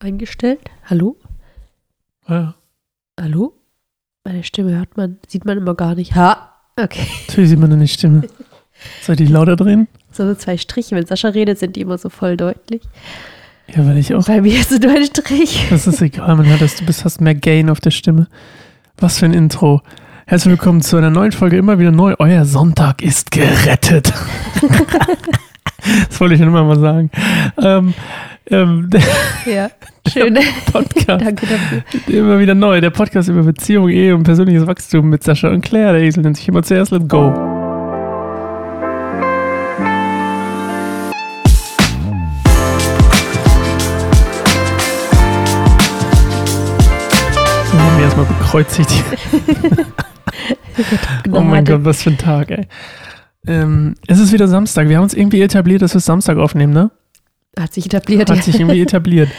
eingestellt. Hallo? Ja, Hallo? Meine Stimme hört man, sieht man immer gar nicht. Ha! Okay. natürlich sieht man deine Stimme. Soll ich die lauter drehen? So, so zwei Striche. Wenn Sascha redet, sind die immer so voll deutlich. Ja, weil ich auch. Bei mir ist es nur ein Strich. Das ist egal, man hört, dass du bist, hast mehr Gain auf der Stimme. Was für ein Intro. Herzlich willkommen zu einer neuen Folge, immer wieder neu. Euer Sonntag ist gerettet. das wollte ich schon immer mal sagen. Ähm, ähm, Ja, schön. Podcast, Danke dafür. immer wieder neu. Der Podcast über Beziehung, Ehe und persönliches Wachstum mit Sascha und Claire. Der Esel nennt sich immer zuerst. Let's go. Wir haben mich erstmal bekreuzigt. Oh mein Gott, was für ein Tag, ey. Ähm, es ist wieder Samstag. Wir haben uns irgendwie etabliert, dass wir Samstag aufnehmen, ne? Hat sich etabliert. Hat sich irgendwie etabliert.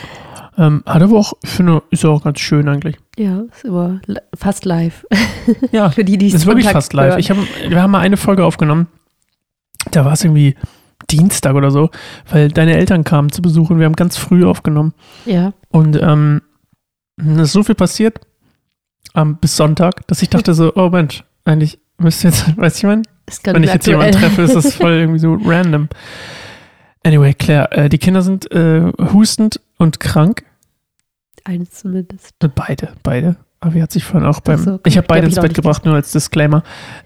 Ähm, hat aber auch, ich finde, ist auch ganz schön eigentlich. ja, ist li- fast live. Ja, Für die, die es ist wirklich fast live. hören. Ich hab, wir haben mal eine Folge aufgenommen. Da war es irgendwie Dienstag oder so, weil deine Eltern kamen zu Besuch und wir haben ganz früh aufgenommen. Ja, Und ähm, es ist so viel passiert ähm, bis Sonntag, dass ich dachte so, oh Mensch, eigentlich müsste jetzt, weißt du, ich ganz wenn ich jetzt jemanden treffe, ist das voll irgendwie so random. Anyway, Claire, äh, die Kinder sind äh, hustend und krank. Eines zumindest. Beide, beide. Aber wie hat sich vorhin auch beim. so, okay. ich habe beide ins Bett gebracht, nur als Disclaimer.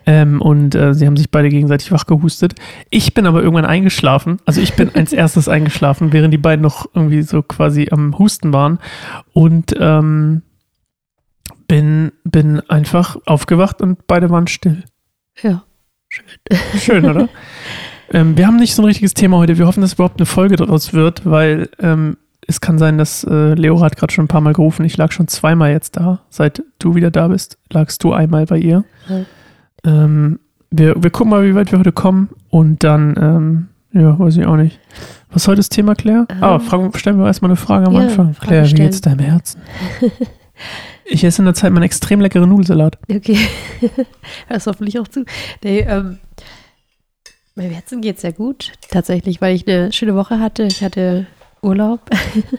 Ähm, und äh, sie haben sich beide gegenseitig wach gehustet. Ich bin aber irgendwann eingeschlafen. Also ich bin als erstes eingeschlafen, während die beiden noch irgendwie so quasi am Husten waren. Und ähm, bin, bin einfach aufgewacht und beide waren still. Ja. Schön, oder? ähm, wir haben nicht so ein richtiges Thema heute. Wir hoffen, dass überhaupt eine Folge daraus wird, weil ähm, es kann sein, dass äh, Leo hat gerade schon ein paar Mal gerufen. Ich lag schon zweimal jetzt da. Seit du wieder da bist, lagst du einmal bei ihr. Ja. Ähm, wir, wir gucken mal, wie weit wir heute kommen. Und dann, ähm, ja, weiß ich auch nicht. Was ist heute das Thema, Claire? ah, Ähm, fragen, stellen wir erstmal eine Frage am ja, Anfang. Frage Claire, wie stellen. geht's deinem Herzen? ich esse in der Zeit meinen extrem leckeren Nudelsalat. Okay. Hörst hoffentlich auch zu. Nee, ähm, meinem Herzen geht es sehr gut, tatsächlich, weil ich eine schöne Woche hatte. Ich hatte Urlaub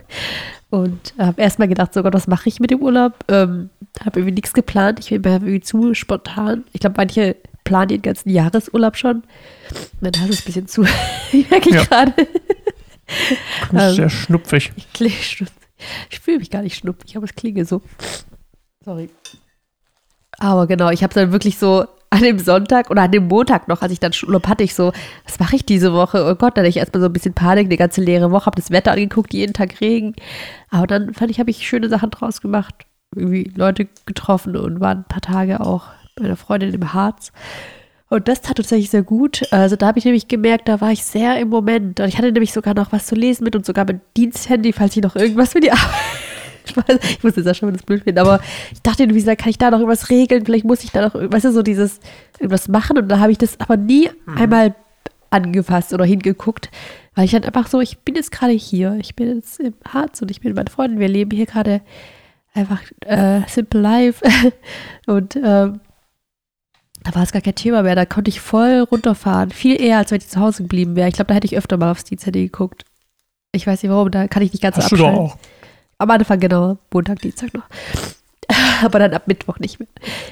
und habe erstmal gedacht, so Gott, was mache ich mit dem Urlaub? Ähm, habe irgendwie nichts geplant. Ich bin mir irgendwie zu spontan. Ich glaube, manche planen den ganzen Jahresurlaub schon. Dann hast du es ein bisschen zu. ich merke Ja. gerade. Du bist Ähm, sehr schnupfig. Ich Ich fühle mich gar nicht schnuppig, aber es klinge so. Sorry. Aber genau, ich habe dann wirklich so an dem Sonntag oder an dem Montag noch, als ich dann schon Urlaub hatte, ich so, was mache ich diese Woche? Oh Gott, dann hatte ich erstmal so ein bisschen Panik, eine ganze leere Woche, habe das Wetter angeguckt, jeden Tag Regen. Aber dann fand ich, habe ich schöne Sachen draus gemacht. Irgendwie Leute getroffen und waren ein paar Tage auch bei einer Freundin im Harz. Und das tat tatsächlich sehr gut. Also da habe ich nämlich gemerkt, da war ich sehr im Moment. Und ich hatte nämlich sogar noch was zu lesen mit und sogar mein Diensthandy, falls ich noch irgendwas für die Arbeit. Spaß. Ich muss jetzt auch schon mal das blöd finden, aber ich dachte irgendwie, so, kann ich da noch irgendwas regeln? Vielleicht muss ich da noch, weißt du, so dieses irgendwas machen. Und da habe ich das aber nie einmal angefasst oder hingeguckt, weil ich dann einfach so, ich bin jetzt gerade hier, ich bin jetzt im Harz und ich bin mit meinen Freunden, wir leben hier gerade einfach äh, simple life. und ähm, da war es gar kein Thema mehr. Da konnte ich voll runterfahren. Viel eher, als wenn ich zu Hause geblieben wäre. Ich glaube, da hätte ich öfter mal aufs Diensthandy geguckt. Ich weiß nicht warum, da kann ich nicht ganz so Hast du doch abschalten. auch. Am Anfang genau, Montag, Dienstag noch. Aber dann ab Mittwoch nicht mehr.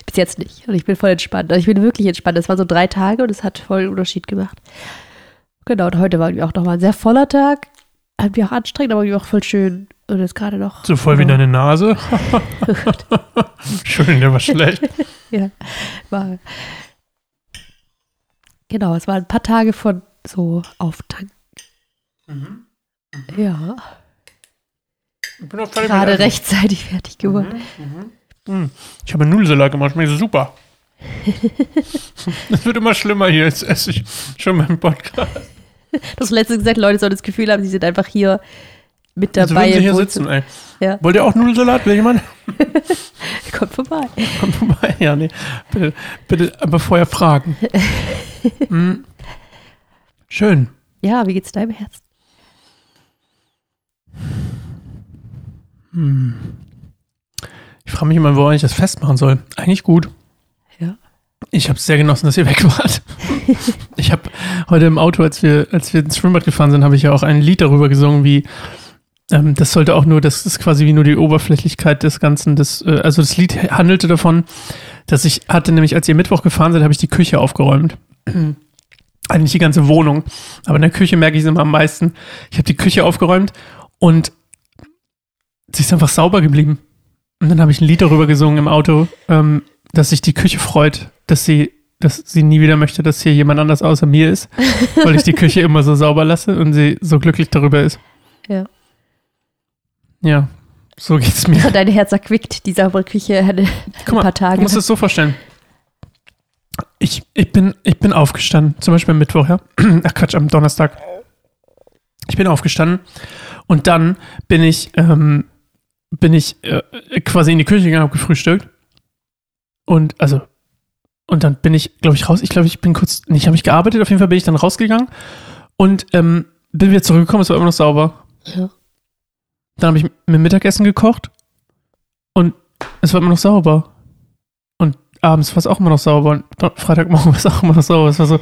Bis jetzt nicht. Und ich bin voll entspannt. Also ich bin wirklich entspannt. Das waren so drei Tage und es hat voll einen Unterschied gemacht. Genau, und heute war irgendwie auch nochmal ein sehr voller Tag. Hat mich auch anstrengend, aber irgendwie auch voll schön. Und jetzt gerade noch. So voll wie deine Nase. Schön, der war schlecht. Ja, war. Genau, es waren ein paar Tage von so Auftanken. Ja, Ich bin auch gerade rechtzeitig fertig geworden. Mm, Ich habe einen Nudelsalat gemacht, schmeckt super. Es wird immer schlimmer hier, jetzt esse ich schon beim Podcast. Du hast letztens gesagt, Leute sollen das Gefühl haben, sie sind einfach hier mit Jetzt dabei. würden sie hier sitzen, ey. Ja. Wollt ihr auch Nudelsalat? Will jemand? Kommt vorbei. Kommt vorbei. Ja, nee. Bitte, bitte, aber vorher fragen. Mm. Schön. Ja, wie geht's deinem Herzen? Ich frage mich immer, wo ich das festmachen soll. Eigentlich gut. Ja. Ich habe es sehr genossen, dass ihr weg wart. ich habe heute im Auto, als wir, als wir ins Schwimmbad gefahren sind, habe ich ja auch ein Lied darüber gesungen, wie Ähm, das sollte auch nur, das ist quasi wie nur die Oberflächlichkeit des Ganzen. Das, äh, also das Lied handelte davon, dass ich hatte nämlich, als ihr Mittwoch gefahren seid, habe ich die Küche aufgeräumt. Eigentlich die ganze Wohnung. Aber in der Küche merke ich es immer am meisten. Ich habe die Küche aufgeräumt und sie ist einfach sauber geblieben. Und dann habe ich ein Lied darüber gesungen im Auto, ähm, dass sich die Küche freut, dass sie, dass sie nie wieder möchte, dass hier jemand anders außer mir ist, weil ich die Küche immer so sauber lasse und sie so glücklich darüber ist. Ja. Ja, so geht's mir. Dein Herz erquickt, die saubere Küche eine, Guck mal, ein paar Tage. Du musst es so vorstellen. Ich, ich, bin, ich bin aufgestanden, zum Beispiel am Mittwoch, ja. Ach Quatsch, am Donnerstag. Ich bin aufgestanden und dann bin ich, ähm, bin ich äh, quasi in die Küche gegangen, habe gefrühstückt. Und also, und dann bin ich, glaube ich, raus. Ich glaube, ich bin kurz, nicht habe ich gearbeitet, auf jeden Fall bin ich dann rausgegangen und ähm, bin wieder zurückgekommen, es war immer noch sauber. Ja. Dann habe ich mir Mittagessen gekocht und es war immer noch sauber. Und abends war es auch immer noch sauber und Freitagmorgen war es auch immer noch sauber. Es war so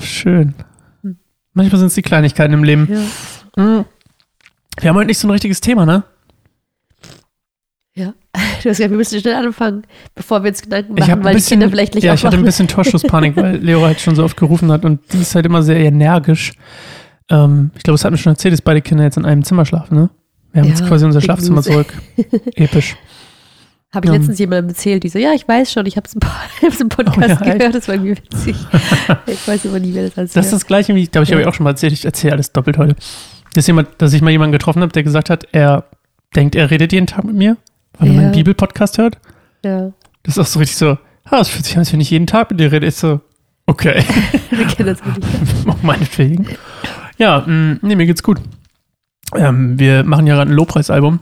schön. Hm. Manchmal sind es die Kleinigkeiten im Leben. Ja. Mhm. Wir haben heute nicht so ein richtiges Thema, ne? Du hast gesagt, wir müssen schnell anfangen, bevor wir uns Gedanken machen, habe weil die bisschen, Kinder vielleicht nicht ja, ich hatte ein bisschen Torschusspanik, weil Leo halt schon so oft gerufen hat und die ist halt immer sehr energisch. Ähm, ich glaube, es hat mir schon erzählt, dass beide Kinder jetzt in einem Zimmer schlafen, ne? Wir haben Ja, jetzt quasi unser Schlafzimmer zurück. Episch. Habe ich Ja. letztens jemandem erzählt, die so, ja, ich weiß schon, ich habe es im, Podcast Oh ja, gehört, das war irgendwie witzig. ich weiß aber nie, wer das alles Das ist das gleiche, wie ich glaube, ich habe Ja. ich auch schon mal erzählt, ich erzähle alles doppelt heute. Dass, jemand, dass ich mal jemanden getroffen habe, der gesagt hat, er denkt, er redet jeden Tag mit mir, weil er Ja. meinen Bibelpodcast hört. Ja, Das ist auch so richtig so, ah, es fühlt sich an, als wenn ich jeden Tag mit dir rede. Ist so, okay, wir kennen das wirklich. auch meinetwegen. Ja, mh, nee, mir geht's gut. Ähm, wir machen ja gerade ein Lobpreisalbum.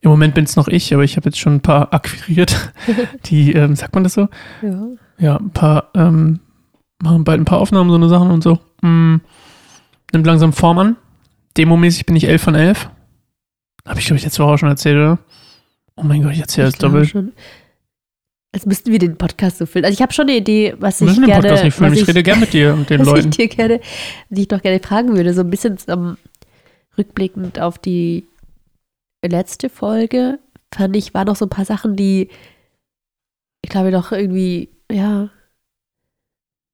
Im Moment bin es noch ich, aber ich habe jetzt schon ein paar akquiriert, die, ähm, sagt man das so? Ja. ja, ein paar, ähm, machen bald ein paar Aufnahmen, so eine Sachen und so. Mm, nimmt langsam Form an. Demomäßig bin ich 11 von 11. Habe ich, glaube ich, letzte Woche auch schon erzählt, oder? Oh mein Gott, ich Ich glaube doppelt. schon. Als müssten wir den Podcast so füllen. Also ich habe schon eine Idee, was Wir ich müssen den gerne, Podcast nicht füllen. was Ich, rede gern mit dir und den was Leuten. ich dir gerne, die ich doch gerne fragen würde, so ein bisschen ähm, rückblickend auf die letzte Folge, fand ich, waren noch so ein paar Sachen, die ich glaube doch irgendwie, ja,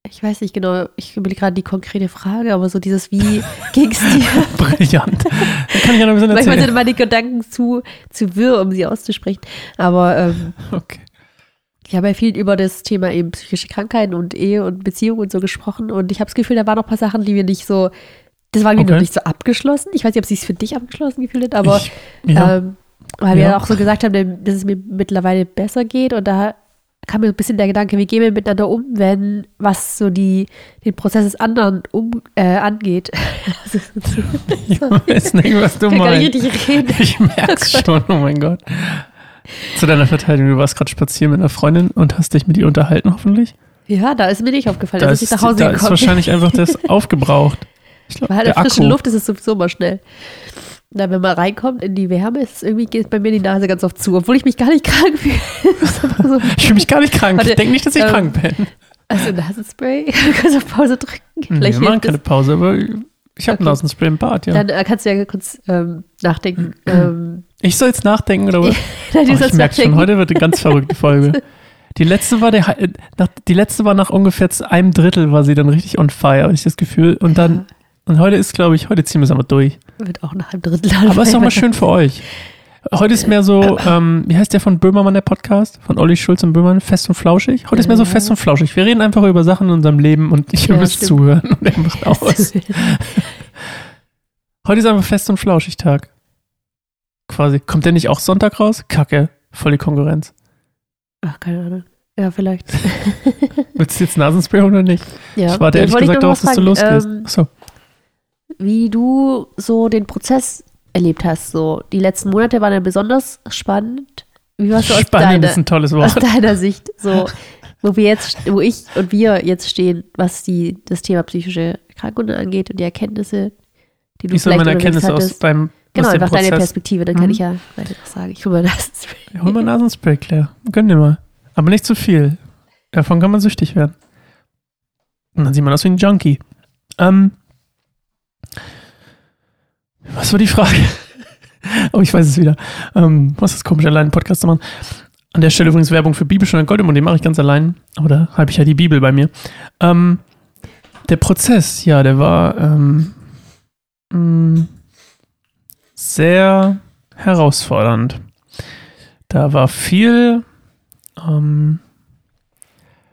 ich weiß nicht genau, ich überlege gerade die konkrete Frage, aber so dieses, wie ging es dir? Brillant. Da kann ich ja noch ein bisschen Manchmal erzählen. sind meine Gedanken zu, zu wirr, um sie auszusprechen. Aber ähm, Okay. ich habe ja viel über das Thema eben psychische Krankheiten und Ehe und Beziehung und so gesprochen und ich habe das Gefühl, da waren noch ein paar Sachen, die wir nicht so, das war irgendwie Okay. noch nicht so abgeschlossen. Ich weiß nicht, ob sie es für dich abgeschlossen gefühlt hat, aber ich, ja. ähm, weil wir Ja. ja auch so gesagt haben, dass es mir mittlerweile besser geht und da kam mir ein bisschen der Gedanke, wie gehen wir miteinander um, wenn was so die, den Prozess des anderen um, äh, angeht. Ich weiß nicht, was du ich meinst. Ich merk's schon, oh mein Gott. Zu deiner Verteidigung, du warst gerade spazieren mit einer Freundin und hast dich mit ihr unterhalten, hoffentlich. Ja, da ist mir nicht aufgefallen, Da dass ist, ich nach Hause da ist gekommen bin. wahrscheinlich einfach das aufgebraucht. Ich glaube, Weil halt der in frischen Akku. Luft ist es sowieso immer schnell. Na, wenn man reinkommt in die Wärme, ist irgendwie geht bei mir die Nase ganz oft zu, obwohl ich mich gar nicht krank fühle. So, Ich fühle mich gar nicht krank. Warte, ich denke nicht, dass ich ähm, krank bin. also Nasenspray, du kannst auf Pause drücken. Vielleicht wir machen keine. Pause, aber ich habe Okay. Nasenspray im Bad, ja. Dann äh, kannst du ja kurz ähm, nachdenken. ähm, ich soll jetzt nachdenken, oder was? nein, Oh, ich merke schon, heute wird eine ganz verrückte Folge. Die letzte war der, äh, nach, die letzte war nach ungefähr zu einem Drittel war sie dann richtig on fire, habe ich das Gefühl. Und dann, und heute ist, glaube ich, heute ziehen wir es aber durch. Wird auch nach einem Drittel Aber ist doch mal schön für euch. Heute ist mehr so, ähm, wie heißt der von Böhmermann, der Podcast? Von Olli Schulz und Böhmermann? Fest und flauschig? Heute ist mehr so fest und flauschig. Wir reden einfach über Sachen in unserem Leben und ich Ja, müsst zuhören und er macht aus. Heute ist einfach fest und flauschig Tag. Quasi. Kommt der nicht auch Sonntag raus? Kacke. Voll die Konkurrenz. Ach, keine Ahnung. Ja, vielleicht. Willst du jetzt Nasenspray oder nicht? ja. Ich warte ehrlich gesagt darauf, dass du losgehst. ähm, Achso. Wie du so den Prozess erlebt hast. So, die letzten Monate waren ja besonders spannend. Wie warst du aus Spannend deiner, ist ein tolles aus Wort. deiner Sicht? So, wo wir jetzt, wo ich und wir jetzt stehen, was die, das Thema psychische Erkrankungen angeht und die Erkenntnisse, die du soll vielleicht meine Erkenntnisse aus hattest. deinem Genau, aus einfach deine? Perspektive, dann kann Mhm. ich ja weiter was sagen. Ich hole mal das. Ja, hol mal Nasenspray, Claire. Gönn dir mal. Aber nicht zu viel. Davon kann man süchtig werden. Und dann sieht man aus wie ein Junkie. Ähm, was war die Frage? oh, ich weiß es wieder. Ähm, was ist komisch, allein einen Podcast zu machen. An der Stelle übrigens Werbung für Bibelstunde Goldemund, den mache ich ganz allein. Aber da habe ich ja die Bibel bei mir. Ähm, der Prozess, ja, der war ähm, mm, sehr herausfordernd. Da war viel, ähm,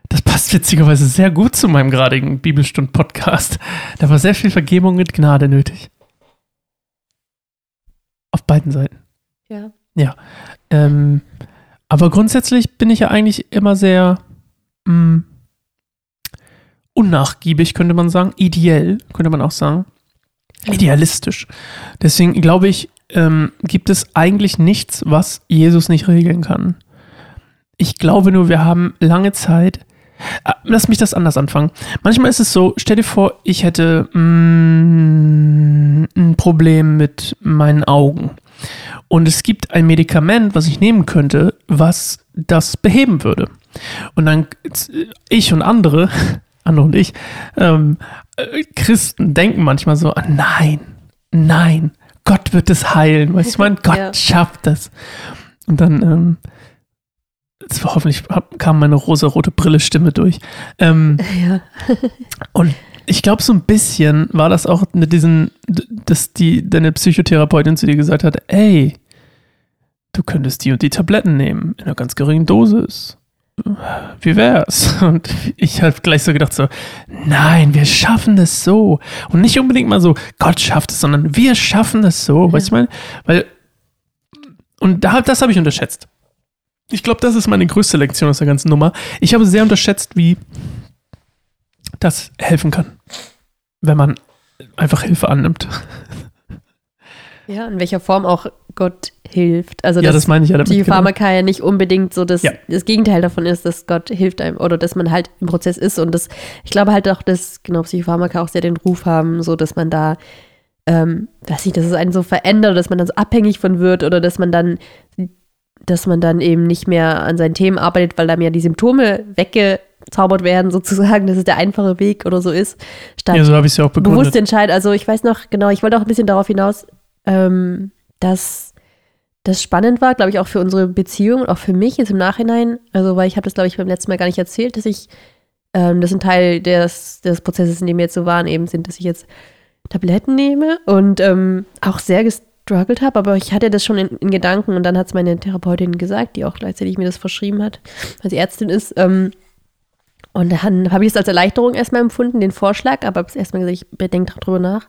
das passt witzigerweise sehr gut zu meinem geradigen Bibelstund-Podcast. Da war sehr viel Vergebung mit Gnade nötig. Auf beiden Seiten. Ja. Ja. Ähm, aber grundsätzlich bin ich ja eigentlich immer sehr mh, mm, unnachgiebig, könnte man sagen. Ideell, könnte man auch sagen. Idealistisch. Deswegen glaube ich, ähm, gibt es eigentlich nichts, was Jesus nicht regeln kann. Ich glaube nur, wir haben lange Zeit. Äh, lass mich das anders anfangen. Manchmal ist es so, stell dir vor, ich hätte mm, ein Problem mit meinen Augen. Und es gibt ein Medikament, was ich nehmen könnte, was das beheben würde. Und dann ich und andere, andere und ich, ähm, äh, Christen denken manchmal so, ah, nein, nein, Gott wird es heilen. Weißt du, mein Gott ja. schafft das. Und dann, ähm, war hoffentlich kam meine rosa-rote Brille Stimme durch. Ähm, ja. und ich glaube, so ein bisschen war das auch mit diesen, dass die, deine Psychotherapeutin zu dir gesagt hat, ey, du könntest die und die Tabletten nehmen in einer ganz geringen Dosis. Wie wär's? Und ich habe gleich so gedacht so, nein, wir schaffen das so. Und nicht unbedingt mal so, Gott schafft es, sondern wir schaffen das so. Ja. Weißt du, ich meine? Weil, und da, das habe ich unterschätzt. Ich glaube, das ist meine größte Lektion aus der ganzen Nummer. Ich habe sehr unterschätzt, wie das helfen kann, wenn man einfach Hilfe annimmt. Ja, in welcher Form auch Gott hilft. Also ja, das meine ich ja damit. Die genau. Pharmaka ja nicht unbedingt so das, ja. das Gegenteil davon ist, dass Gott hilft einem oder dass man halt im Prozess ist. Und das, ich glaube halt auch, dass genau Psychopharmaka auch sehr den Ruf haben, so dass man da, ähm, weiß nicht, dass es einen so verändert, dass man dann so abhängig von wird oder dass man dann, dass man dann eben nicht mehr an seinen Themen arbeitet, weil da mir die Symptome wegge zaubert werden, sozusagen, dass es der einfache Weg oder so ist. Statt ja, so habe ich es ja auch begründet. Bewusst entscheiden. Also ich weiß noch, genau, ich wollte auch ein bisschen darauf hinaus, ähm, dass das spannend war, glaube ich, auch für unsere Beziehung, auch für mich jetzt im Nachhinein. Also, weil ich habe das, glaube ich, beim letzten Mal gar nicht erzählt, dass ich, ähm, das ein Teil des, des Prozesses, in dem wir jetzt so waren, eben sind, dass ich jetzt Tabletten nehme und ähm, auch sehr gestruggelt habe, aber ich hatte das schon in, in Gedanken und dann hat es meine Therapeutin gesagt, die auch gleichzeitig mir das verschrieben hat, weil sie Ärztin ist. Ähm, und dann habe ich es als Erleichterung erstmal empfunden, den Vorschlag, aber habe es erstmal gesagt, ich bedenke darüber nach.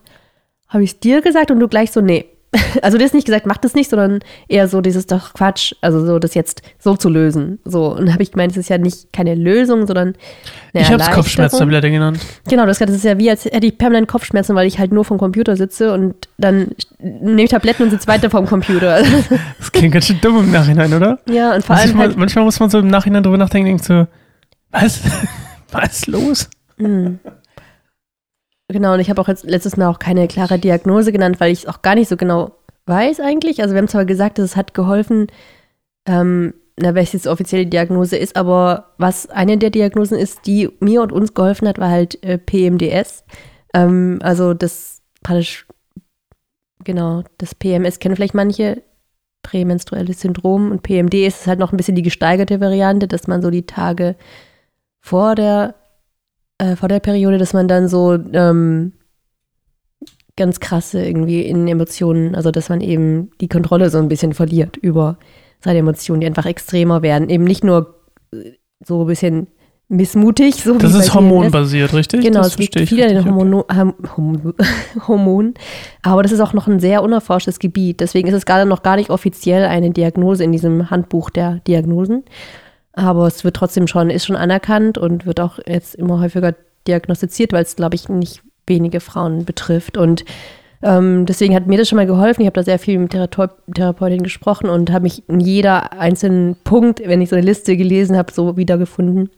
Habe ich es dir gesagt und du gleich so, nee. Also du hast nicht gesagt, mach das nicht, sondern eher so dieses doch Quatsch, also so das jetzt so zu lösen. So und habe ich gemeint, es ist ja nicht keine Lösung, sondern eine Ich habe es Kopfschmerztablette genannt. Genau, das ist ja wie als hätte ich permanent Kopfschmerzen, weil ich halt nur vom Computer sitze und dann nehme ich Tabletten und sitze weiter vom Computer. Das klingt ganz schön dumm im Nachhinein, oder? Ja, und vor allem manchmal, halt, manchmal muss man so im Nachhinein drüber nachdenken, denkt so was? Was ist los? Mhm. Genau, und ich habe auch jetzt letztes Mal auch keine klare Diagnose genannt, weil ich es auch gar nicht so genau weiß eigentlich. Also wir haben zwar gesagt, dass es hat geholfen, ähm, na, welche jetzt offizielle Diagnose ist, aber was eine der Diagnosen ist, die mir und uns geholfen hat, war halt äh, PMDS. Ähm, also das praktisch, genau, das PMS kennen vielleicht manche, prämenstruelles Syndrom und PMD ist halt noch ein bisschen die gesteigerte Variante, dass man so die Tage vor der, äh, vor der Periode, dass man dann so ähm, ganz krasse irgendwie in Emotionen, also dass man eben die Kontrolle so ein bisschen verliert über seine Emotionen, die einfach extremer werden. Eben nicht nur äh, so ein bisschen missmutig. So das ist hormonbasiert, richtig? Genau, das es liegt viel an den Hormon Hormonen. Aber das ist auch noch ein sehr unerforschtes Gebiet. Deswegen ist es gerade noch gar nicht offiziell eine Diagnose in diesem Handbuch der Diagnosen. Aber es wird trotzdem schon, ist schon anerkannt und wird auch jetzt immer häufiger diagnostiziert, weil es, glaube ich, nicht wenige Frauen betrifft. Und ähm, deswegen hat mir das schon mal geholfen. Ich habe da sehr viel mit Thera Therapeutin gesprochen und habe mich in jeder einzelnen Punkt, wenn ich so eine Liste gelesen habe, so wiedergefunden.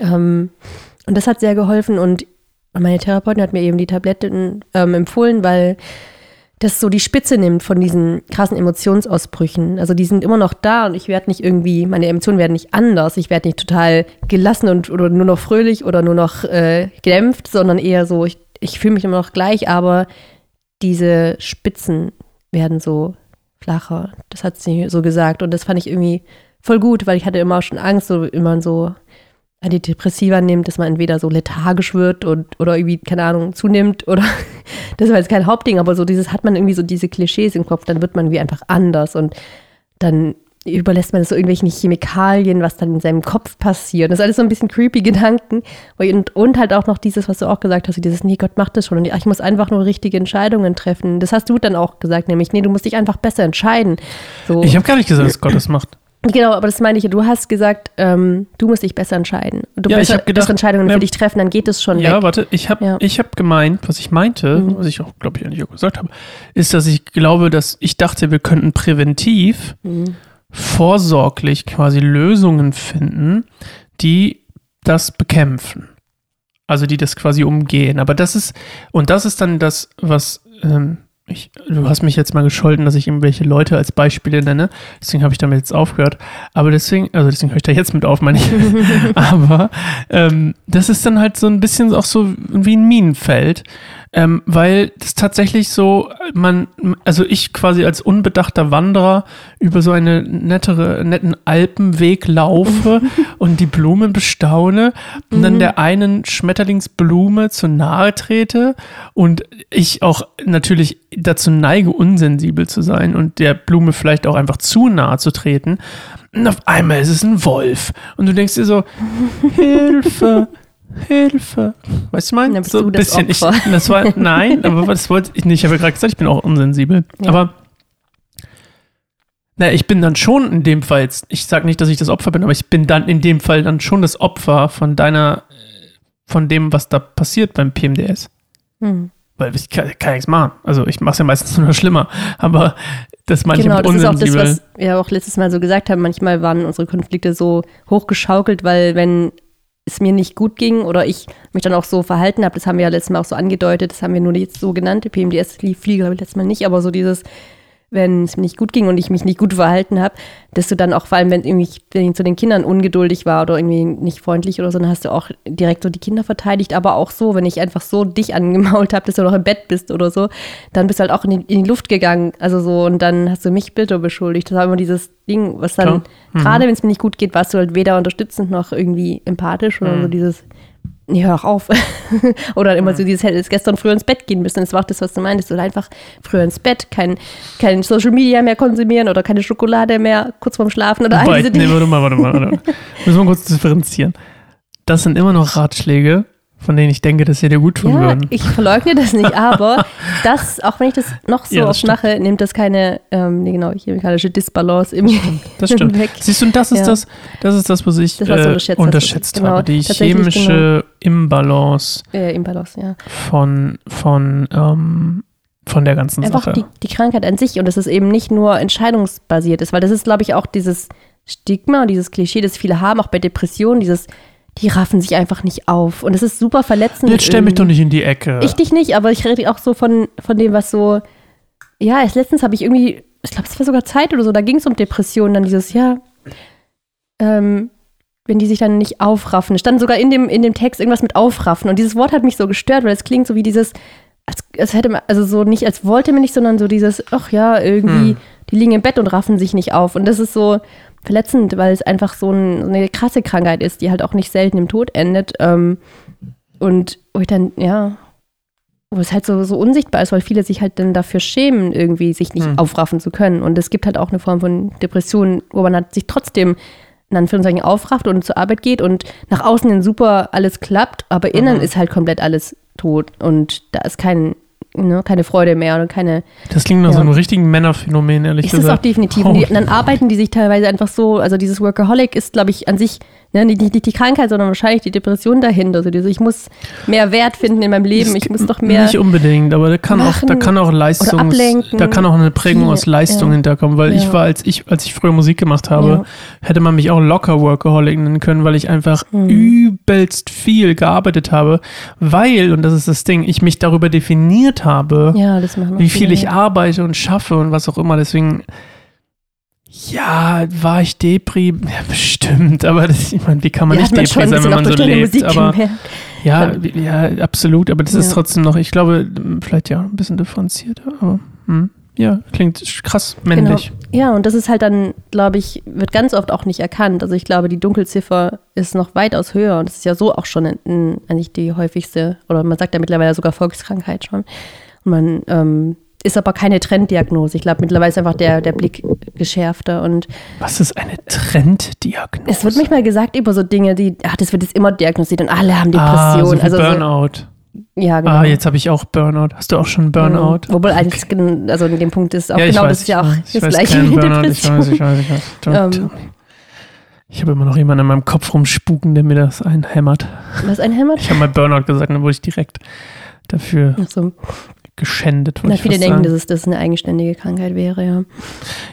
Ähm, und das hat sehr geholfen. Und meine Therapeutin hat mir eben die Tabletten ähm, empfohlen, weil das so die Spitze nimmt von diesen krassen Emotionsausbrüchen. Also die sind immer noch da und ich werde nicht irgendwie, meine Emotionen werden nicht anders. Ich werde nicht total gelassen und oder nur noch fröhlich oder nur noch äh, gedämpft, sondern eher so, ich, ich fühle mich immer noch gleich, aber diese Spitzen werden so flacher. Das hat sie so gesagt. Und das fand ich irgendwie voll gut, weil ich hatte immer schon Angst, so man so Antidepressiva nimmt, dass man entweder so lethargisch wird und oder irgendwie, keine Ahnung, zunimmt oder das war jetzt kein Hauptding, aber so dieses hat man irgendwie so diese Klischees im Kopf, dann wird man wie einfach anders und dann überlässt man es so irgendwelchen Chemikalien, was dann in seinem Kopf passiert. Das ist alles so ein bisschen creepy Gedanken. Und, und halt auch noch dieses, was du auch gesagt hast, dieses, nee, Gott macht das schon. Und ich muss einfach nur richtige Entscheidungen treffen. Das hast du dann auch gesagt, nämlich, nee, du musst dich einfach besser entscheiden. So. Ich habe gar nicht gesagt, dass Gott das macht. Genau, aber das meine ich. Du hast gesagt, ähm, du musst dich besser entscheiden. Du Ja, besser, gedacht, bessere Entscheidungen ja, für dich treffen, dann geht es schon Ja, weg. warte, ich habe Ja. ich hab gemeint, was ich meinte, Mhm. was ich auch, glaube ich, eigentlich auch gesagt habe, ist, dass ich glaube, dass ich dachte, wir könnten präventiv, Mhm. vorsorglich quasi Lösungen finden, die das bekämpfen. Also die das quasi umgehen. Aber das ist, und das ist dann das, was, ähm, ich, du hast mich jetzt mal gescholten, dass ich irgendwelche Leute als Beispiele nenne. Deswegen habe ich damit jetzt aufgehört. Aber deswegen, also deswegen höre ich da jetzt mit auf, meine ich. Aber ähm, das ist dann halt so ein bisschen auch so wie ein Minenfeld. Ähm, weil das tatsächlich so, man, also ich quasi als unbedachter Wanderer über so eine nettere, netten Alpenweg laufe und die Blumen bestaune und dann der einen Schmetterlingsblume zu nahe trete und ich auch natürlich dazu neige, unsensibel zu sein und der Blume vielleicht auch einfach zu nahe zu treten. Und auf einmal ist es ein Wolf. Und du denkst dir so, Hilfe, Hilfe. Weißt du, mein? Dann bist so du ein das bisschen. Ich, Opfer. das war, nein, aber das wollte ich nicht. Ich habe ja gerade gesagt, ich bin auch unsensibel. Ja. Aber na, ich bin dann schon in dem Fall, jetzt, ich sage nicht, dass ich das Opfer bin, aber ich bin dann in dem Fall dann schon das Opfer von deiner, äh, von dem, was da passiert beim PMDS. Hm. Weil ich kann, kann nichts machen. Also ich mache es ja meistens nur noch schlimmer. Aber das meine Genau, ich das ist auch das, was wir auch letztes Mal so gesagt haben. Manchmal waren unsere Konflikte so hochgeschaukelt, weil wenn es mir nicht gut ging oder ich mich dann auch so verhalten habe, das haben wir ja letztes Mal auch so angedeutet, das haben wir nur jetzt so genannt, PMDS lief Fliege habe ich letztes Mal nicht, aber so dieses, wenn es mir nicht gut ging und ich mich nicht gut verhalten habe, dass du dann auch, vor allem wenn irgendwie wenn ich zu den Kindern ungeduldig war oder irgendwie nicht freundlich oder so, dann hast du auch direkt so die Kinder verteidigt, aber auch so, wenn ich einfach so dich angemault habe, dass du noch im Bett bist oder so, dann bist du halt auch in die, in die Luft gegangen, also so und dann hast du mich bitter beschuldigt. Das war immer dieses Ding, was dann. Mhm. gerade wenn es mir nicht gut geht, warst du halt weder unterstützend noch irgendwie empathisch oder Mhm. so dieses Nee, hör auch auf. Oder immer so dieses, hättest gestern früher ins Bett gehen müssen. Das war auch das, was du meintest. Oder einfach früher ins Bett, kein, kein Social Media mehr konsumieren oder keine Schokolade mehr kurz vorm Schlafen oder all diese nee, Dinge. warte mal, warte mal. Warte. mal. Müssen wir kurz differenzieren. Das sind immer noch Ratschläge, von denen ich denke, dass sie dir gut tun Ja, würden. ich verleugne das nicht, aber das, auch wenn ich das noch so Ja, oft stimmt. mache, nimmt das keine, ähm, nee, genau, chemikalische Disbalance im Das stimmt. weg. Siehst du, und das ist Ja. das, das ist das, was ich Das, was äh, unterschätzt unterschätzt, hast. Genau, habe. Die tatsächlich, chemische Imbalance Äh, Imbalance, ja. von, von, ähm, von der ganzen Einfach Sache. die, die Krankheit an sich und dass es eben nicht nur entscheidungsbasiert ist, weil das ist, glaube ich, auch dieses Stigma und dieses Klischee, das viele haben, auch bei Depressionen, dieses, die raffen sich einfach nicht auf. Und das ist super verletzend. Jetzt stell mich doch nicht in die Ecke. Ich dich nicht, aber ich rede auch so von, von dem, was so, ja, erst letztens habe ich irgendwie, ich glaube, es war sogar Zeit oder so, da ging es um Depressionen, dann dieses, ja, ähm, wenn die sich dann nicht aufraffen. Es stand sogar in dem, in dem Text irgendwas mit aufraffen. Und dieses Wort hat mich so gestört, weil es klingt so wie dieses, als, als hätte man, also so nicht als wollte man nicht, sondern so dieses, ach ja, irgendwie, Hm. die liegen im Bett und raffen sich nicht auf. Und das ist so verletzend, weil es einfach so, ein, so eine krasse Krankheit ist, die halt auch nicht selten im Tod endet. Ähm, und wo ich dann, ja, wo es halt so, so unsichtbar ist, weil viele sich halt dann dafür schämen, irgendwie sich nicht Hm. aufraffen zu können. Und es gibt halt auch eine Form von Depression, wo man halt sich trotzdem in Anführungszeichen aufrafft und zur Arbeit geht und nach außen hin super alles klappt, aber innen Mhm. ist halt komplett alles tot und da ist kein, ne, keine Freude mehr und keine. das klingt nach Ja. so einem richtigen Männerphänomen, ehrlich Ist es auch gesagt. definitiv. Oh. Und die, dann arbeiten die sich teilweise einfach so, also dieses Workaholic ist, glaube ich, an sich ne, nicht, nicht die Krankheit, sondern wahrscheinlich die Depression dahinter. Also ich muss mehr Wert finden in meinem Leben, ich muss doch mehr. Nicht unbedingt, aber da kann auch, da kann auch ablenken. da kann auch eine Prägung Viel, aus Leistung ja. hinterkommen, weil ich Ja. war, als ich, als ich früher Musik gemacht habe, Ja. hätte man mich auch locker Workaholic nennen können, weil ich einfach Hm. übelst viel gearbeitet habe, weil, und das ist das Ding, ich mich darüber definiert habe, ja, wie viel viele, ich arbeite und schaffe und was auch immer. Deswegen, ja, war ich Depri? Ja, bestimmt. Aber das, ich meine, wie kann man Ja, nicht man Depri sein, wenn man so lebt? Musik Aber ja, ja, absolut. Aber das ist Ja. trotzdem noch, ich glaube, vielleicht ja ein bisschen differenzierter. Aber, hm. Ja, klingt krass männlich. Genau. Ja, und das ist halt dann, glaube ich, wird ganz oft auch nicht erkannt. Also ich glaube, die Dunkelziffer ist noch weitaus höher und das ist ja so auch schon in, in, eigentlich die häufigste, oder man sagt ja mittlerweile sogar Volkskrankheit schon. Und man ähm, ist aber keine Trenddiagnose. Ich glaube, mittlerweile ist einfach der, der Blick geschärfter und Was ist eine Trenddiagnose? es wird manchmal gesagt über so Dinge, die, ach, das wird jetzt immer diagnostiziert und alle haben ah, so Depressionen. also so, Burnout. Ja, genau. Ah, jetzt habe ich auch Burnout. Hast du auch schon Burnout? Mhm. Wobei eigentlich, gen- also in dem Punkt ist auch Ja, genau weiß, das ist ja auch das weiß gleiche wie Burnout, ich weiß, ich weiß, ich weiß. Don't tell Ähm. Ich habe immer noch jemanden in meinem Kopf rumspuken, der mir das einhämmert. Was ein Hämmert? Ich habe mal Burnout gesagt, dann wurde ich direkt dafür Achso. Geschändet. Na, viele denken, dass es das eine eigenständige Krankheit wäre, ja.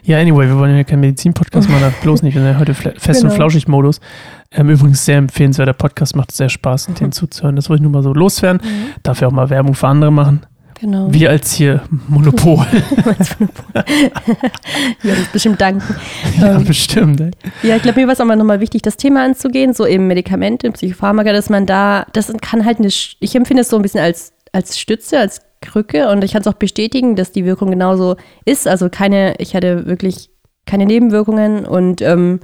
Ja, anyway, wir wollen ja keinen Medizin-Podcast machen, bloß nicht. Wir sind ja heute fest und Genau. flauschig Modus. Ähm, übrigens sehr empfehlenswerter Podcast, macht sehr Spaß, den zuzuhören. Das wollte ich nur mal so loswerden. Darf ja auch mal Werbung für andere machen. Genau. Wir als hier Monopol. Ja, das bestimmt danken. ja, Ähm, bestimmt. Ey. Ja, ich glaube, mir war es auch mal nochmal wichtig, das Thema anzugehen, so eben Medikamente, Psychopharmaka, dass man da, das kann halt eine, ich empfinde es so ein bisschen als, als Stütze, als Krücke und ich kann es auch bestätigen, dass die Wirkung genauso ist. Also keine, ich hatte wirklich keine Nebenwirkungen und ähm,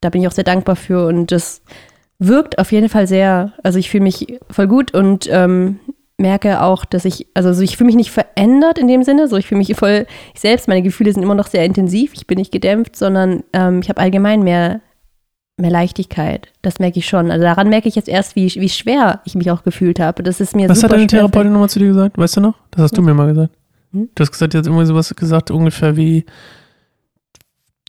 da bin ich auch sehr dankbar für und das wirkt auf jeden Fall sehr, also ich fühle mich voll gut und ähm, merke auch, dass ich, also so ich fühle mich nicht verändert in dem Sinne, so ich fühle mich voll ich selbst, meine Gefühle sind immer noch sehr intensiv, ich bin nicht gedämpft, sondern ähm, ich habe allgemein mehr, mehr Leichtigkeit. Das merke ich schon. Also daran merke ich jetzt erst, wie, wie schwer ich mich auch gefühlt habe. Das ist mir Was hat deine Therapeutin nochmal zu dir gesagt? Weißt du noch? Das hast du mir mal gesagt. Hm? Du hast gesagt, jetzt irgendwie sowas gesagt, ungefähr wie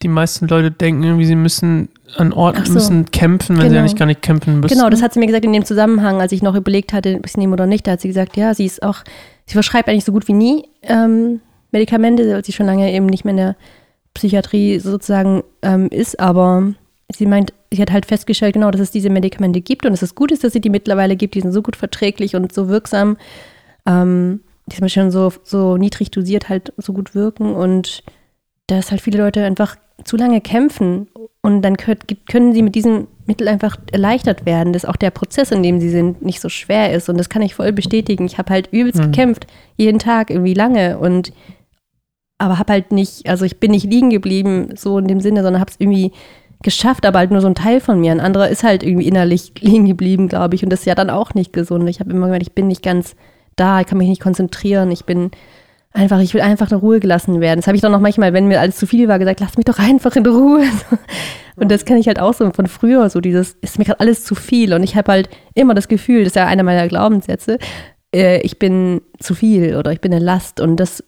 die meisten Leute denken irgendwie, sie müssen an Orten so. müssen kämpfen, wenn sie Genau. eigentlich gar nicht kämpfen müssen. Genau, das hat sie mir gesagt in dem Zusammenhang, als ich noch überlegt hatte, ob ich es nehme oder nicht. Da hat sie gesagt, ja, sie ist auch, sie verschreibt eigentlich so gut wie nie ähm, Medikamente, weil sie schon lange eben nicht mehr in der Psychiatrie sozusagen ähm, ist, aber sie meint, sie hat halt festgestellt, genau, dass es diese Medikamente gibt und dass es gut ist, dass sie die mittlerweile gibt, die sind so gut verträglich und so wirksam, ähm, die sind schon so, so niedrig dosiert halt so gut wirken und dass halt viele Leute einfach zu lange kämpfen und dann könnt, können sie mit diesem Mittel einfach erleichtert werden, dass auch der Prozess, in dem sie sind, nicht so schwer ist. Und das kann ich voll bestätigen. Ich habe halt übelst Mhm. gekämpft, jeden Tag irgendwie lange und aber habe halt nicht, also ich bin nicht liegen geblieben, so in dem Sinne, sondern habe es irgendwie geschafft, aber halt nur so ein Teil von mir. Ein anderer ist halt irgendwie innerlich liegen geblieben, glaube ich. Und das ist ja dann auch nicht gesund. Ich habe immer gemerkt, ich bin nicht ganz da, ich kann mich nicht konzentrieren, ich bin einfach, ich will einfach in Ruhe gelassen werden. Das habe ich dann noch manchmal, wenn mir alles zu viel war, gesagt, lass mich doch einfach in Ruhe. Und das kenne ich halt auch so von früher, so dieses, ist mir gerade alles zu viel. Und ich habe halt immer das Gefühl, das ist ja einer meiner Glaubenssätze, äh, ich bin zu viel oder ich bin eine Last. Und das,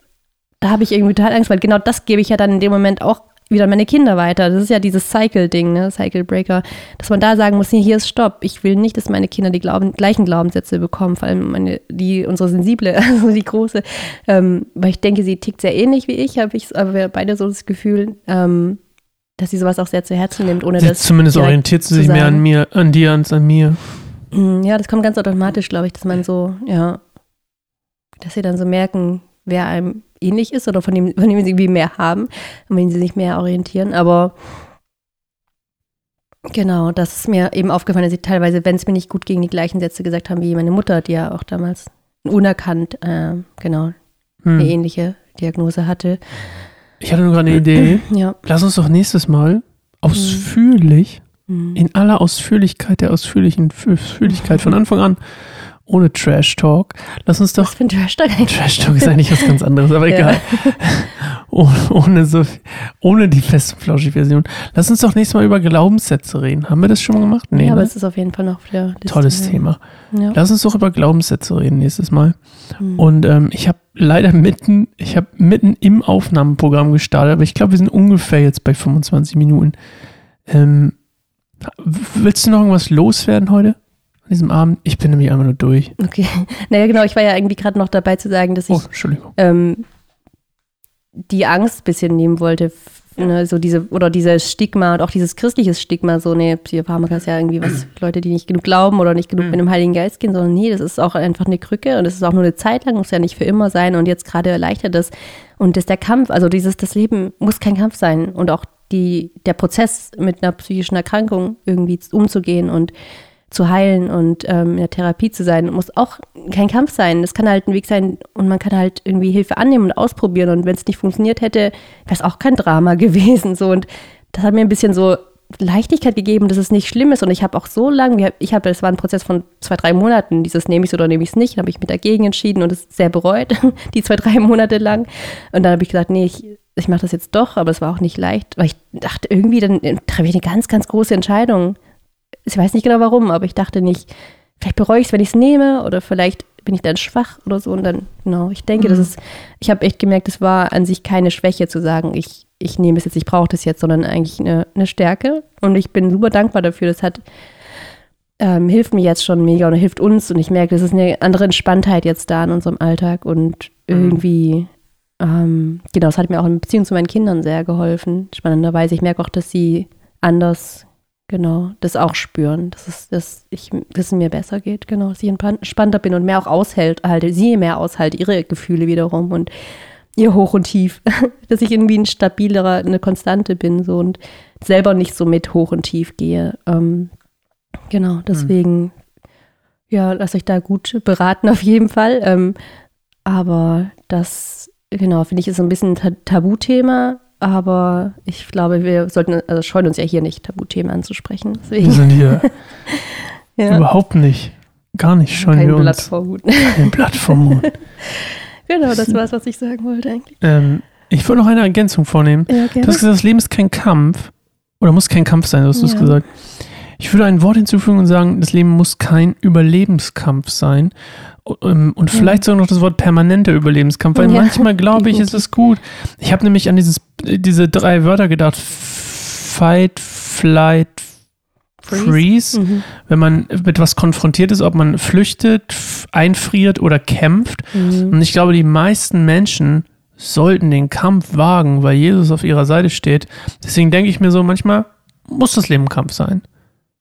da habe ich irgendwie total Angst, weil genau das gebe ich ja dann in dem Moment auch wieder meine Kinder weiter. Das ist ja dieses Cycle-Ding, ne? Cycle Breaker, dass man da sagen muss, hier ist Stopp. Ich will nicht, dass meine Kinder die Glauben, gleichen Glaubenssätze bekommen, vor allem meine, die, unsere sensible, also die große, ähm, weil ich denke, sie tickt sehr ähnlich wie ich, habe ich, aber wir haben beide so das Gefühl, ähm, dass sie sowas auch sehr zu Herzen nimmt, ohne Sie, das zumindest orientiert sie sich mehr an mir, an dir als an mir. Mm, Ja, das kommt ganz automatisch, glaube ich, dass man so, ja, dass sie dann so merken, wer einem ähnlich ist oder von dem, von dem sie irgendwie mehr haben und wenn sie sich mehr orientieren. Aber genau, das ist mir eben aufgefallen, dass sie teilweise, wenn es mir nicht gut ging, die gleichen Sätze gesagt haben wie meine Mutter, die ja auch damals unerkannt, äh, genau, eine Hm. ähnliche Diagnose hatte. Ich hatte nur gerade eine Idee. Ja. Lass uns doch nächstes Mal ausführlich, Mm. in aller Ausführlichkeit der ausführlichen Ausführlichkeit von Anfang an, ohne Trash Talk, lass uns doch Was für ein Trash-Talk eigentlich? Trash Talk ist eigentlich was ganz anderes, aber Ja. egal. Oh, ohne, so, ohne die feste flauschige Version. Lass uns doch nächstes Mal über Glaubenssätze reden. Haben wir das schon mal gemacht? ja, aber ne? es ist auf jeden Fall noch auf der Liste. Tolles Thema. Ja. Lass uns doch über Glaubenssätze reden nächstes Mal. Mm. Und ähm, ich habe leider mitten, ich habe mitten im Aufnahmeprogramm gestartet, aber ich glaube, wir sind ungefähr jetzt bei 25 Minuten. Ähm, willst du noch irgendwas loswerden heute? An diesem Abend? Ich bin nämlich einfach nur durch. Okay. Naja, genau, ich war ja irgendwie gerade noch dabei zu sagen, dass ich Oh, Entschuldigung. ähm, die Angst ein bisschen nehmen wollte, ne, so diese, oder dieses Stigma und auch dieses christliches Stigma, so, ne, Psychopharmaka ist ja irgendwie was, Leute, die nicht genug glauben oder nicht genug Mhm. mit dem Heiligen Geist gehen, sondern nee, das ist auch einfach eine Krücke und das ist auch nur eine Zeit lang, muss ja nicht für immer sein und jetzt gerade erleichtert das. Und das der Kampf, also dieses, das Leben muss kein Kampf sein und auch die, der Prozess mit einer psychischen Erkrankung irgendwie umzugehen und zu heilen und ähm, in der Therapie zu sein, muss auch kein Kampf sein. Das kann halt ein Weg sein und man kann halt irgendwie Hilfe annehmen und ausprobieren. Und wenn es nicht funktioniert hätte, wäre es auch kein Drama gewesen. So und das hat mir ein bisschen so Leichtigkeit gegeben, dass es nicht schlimm ist. Und ich habe auch so lange, ich habe, es war ein Prozess von zwei, drei Monaten, dieses nehme ich es oder nehme ich es nicht. Habe ich mich dagegen entschieden und es sehr bereut, die zwei, drei Monate lang. Und dann habe ich gesagt, nee, ich, ich mache das jetzt doch, aber es war auch nicht leicht, weil ich dachte, irgendwie, dann treffe ich eine ganz, ganz große Entscheidung. Ich weiß nicht genau warum, aber ich dachte nicht, vielleicht bereue ich es, wenn ich es nehme oder vielleicht bin ich dann schwach oder so. Und dann, genau, ich denke, mhm. das ist, ich habe echt gemerkt, es war an sich keine Schwäche zu sagen, ich ich nehme es jetzt, ich brauche das jetzt, sondern eigentlich eine, eine, Stärke. Und ich bin super dankbar dafür. Das hat ähm, hilft mir jetzt schon mega und hilft uns. Und ich merke, das ist eine andere Entspanntheit jetzt da in unserem Alltag. Und mhm. irgendwie, ähm, genau, das hat mir auch in Beziehung zu meinen Kindern sehr geholfen. Spannenderweise, ich merke auch, dass sie anders, genau, das auch spüren, dass es, dass ich, dass es mir besser geht, genau, dass ich entspannter bin und mehr auch aushält, halte, sie mehr aushält, ihre Gefühle wiederum und ihr Hoch und Tief, dass ich irgendwie ein stabilerer, eine Konstante bin so und selber nicht so mit Hoch und Tief gehe. Ähm, genau, hm. deswegen, mhm. ja, lasst euch da gut beraten auf jeden Fall. Ähm, aber das, genau, finde ich, ist so ein bisschen ein Tabuthema. Aber ich glaube, wir sollten, also scheuen uns ja hier nicht, Tabuthemen anzusprechen. Deswegen. Wir sind hier ja. überhaupt nicht, gar nicht scheuen Kein wir uns. Blatt vor Hut. Kein Blatt vom Mund. Genau, das war es, was ich sagen wollte eigentlich. Ähm, ich wollte noch eine Ergänzung vornehmen. Ja, du hast gesagt, das Leben ist kein Kampf. Oder muss kein Kampf sein, hast du es ja. gesagt. Ich würde ein Wort hinzufügen und sagen, das Leben muss kein Überlebenskampf sein. Ähm, und vielleicht sogar noch das Wort permanenter Überlebenskampf, weil ja. manchmal glaube ich, ist es gut. Ich habe nämlich an dieses, diese drei Wörter gedacht. Fight, Flight, Freeze. Freeze. Mhm. Wenn man mit was konfrontiert ist, ob man flüchtet, einfriert oder kämpft. Mhm. Und ich glaube, die meisten Menschen sollten den Kampf wagen, weil Jesus auf ihrer Seite steht. Deswegen denke ich mir so, manchmal muss das Leben Kampf sein.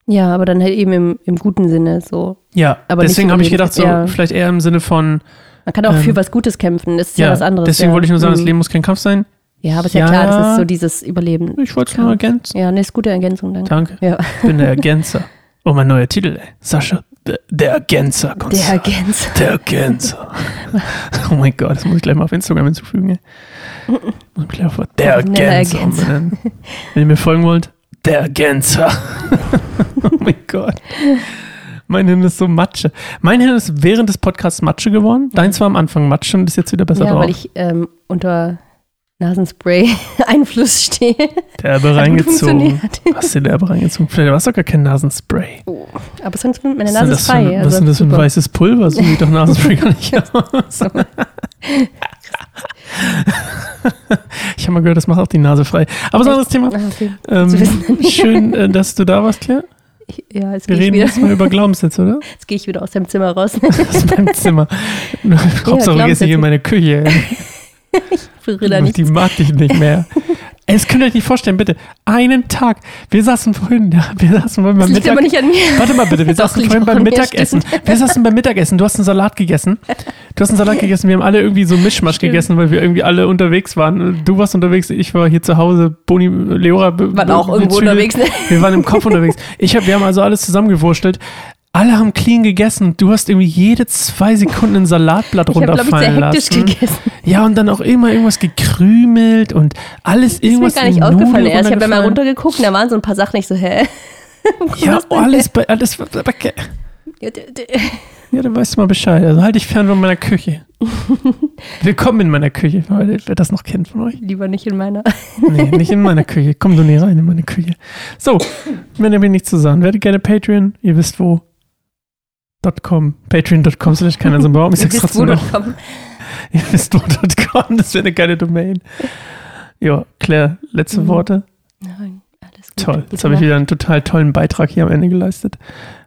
Ja, aber dann halt eben im, im guten Sinne so. Ja, aber deswegen habe ich gedacht, so ja. vielleicht eher im Sinne von. Man kann auch ähm, für was Gutes kämpfen, das ist ja, ja was anderes. Deswegen ja. wollte ich nur sagen, das mhm. Leben muss kein Kampf sein. Ja, aber ist ja, ja, klar, das ist so dieses Überleben. Ich wollte es nur ergänzen. Ja, ne, ist gute Ergänzung, danke. Danke. Ja. Ich bin der Ergänzer. Oh, mein neuer Titel, ey. Sascha, der, der Ergänzer. Der Ergänzer. Der Ergänzer. oh mein Gott, das muss ich gleich mal auf Instagram hinzufügen, ey. Muss ich gleich auf der Ergänzer, Ergänzer. Wenn ihr mir folgen wollt, der Ergänzer. oh mein Gott. Mein Hirn ist so Matsche. Mein Hirn ist während des Podcasts Matsche geworden. Deins war am Anfang Matsche und ist jetzt wieder besser ja, drauf. weil ich ähm, unter Nasenspray-Einfluss stehe. Derbe reingezogen. Hast du derbe reingezogen? Vielleicht war es doch gar kein Nasenspray. Oh, aber sonst meine Nase ist frei. Für, also was ist denn das für ein weißes Pulver? So sieht doch Nasenspray gar nicht aus. ich habe mal gehört, das macht auch die Nase frei. Aber so ein anderes Thema. Ah, okay. ähm, schön, äh, dass du da warst, Claire. Ja, jetzt Wir reden jetzt mal über Glaubenssätze, oder? Jetzt gehe ich wieder aus dem Zimmer raus. aus meinem Zimmer. Hauptsache, ja, gehst nicht in meine Küche. ich berühre da nicht. Die mag dich nicht mehr. Es könnt ihr euch nicht vorstellen, bitte. Einen Tag. Wir saßen vorhin, ja, wir saßen vorhin beim Mittag. aber nicht an mir. Warte mal bitte, wir saßen vorhin beim Mittagessen. Wir saßen beim Mittagessen. Du hast einen Salat gegessen. Du hast einen Salat gegessen. Wir haben alle irgendwie so Mischmasch Stimmt. gegessen, weil wir irgendwie alle unterwegs waren. Du warst unterwegs, ich war hier zu Hause. Boni, Leora, waren auch irgendwo unterwegs. Ne? Wir waren im Kopf unterwegs. Ich hab, wir haben also alles zusammengewurschtelt alle haben clean gegessen. Du hast irgendwie jede zwei Sekunden ein Salatblatt ich runterfallen hab, ich, sehr lassen. Gegessen. Ja, und dann auch immer irgendwas gekrümelt und alles irgendwas. Das ist mir gar nicht aufgefallen erst. Ich habe ja mal runtergeguckt und da waren so ein paar Sachen nicht so, hä? ja, alles bei, alles bei, Ja, dann weißt du mal Bescheid. Also halte dich fern von meiner Küche. Willkommen in meiner Küche, wer das noch kennt von euch. Lieber nicht in meiner. nee, nicht in meiner Küche. Komm du nie rein in meine Küche. So, wenn ihr mir nichts zu sagen, werdet gerne Patreon, ihr wisst wo. .com, patreon.com slash keiner so Baum. Ich sag's trotzdem noch. Ihr wisst wo.com, das wäre eine geile Domain. Ja, Claire, letzte mhm. Worte? Nein, alles gut. Toll, jetzt habe ich wieder einen total tollen Beitrag hier am Ende geleistet.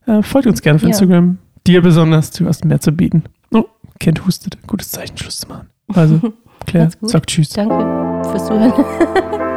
Äh, folgt uns gerne auf ja. Instagram. Dir besonders, du hast mehr zu bieten. Oh, Kind hustet. Gutes Zeichen, Schluss zu machen. Also, Claire, sag Tschüss. Danke fürs Zuhören.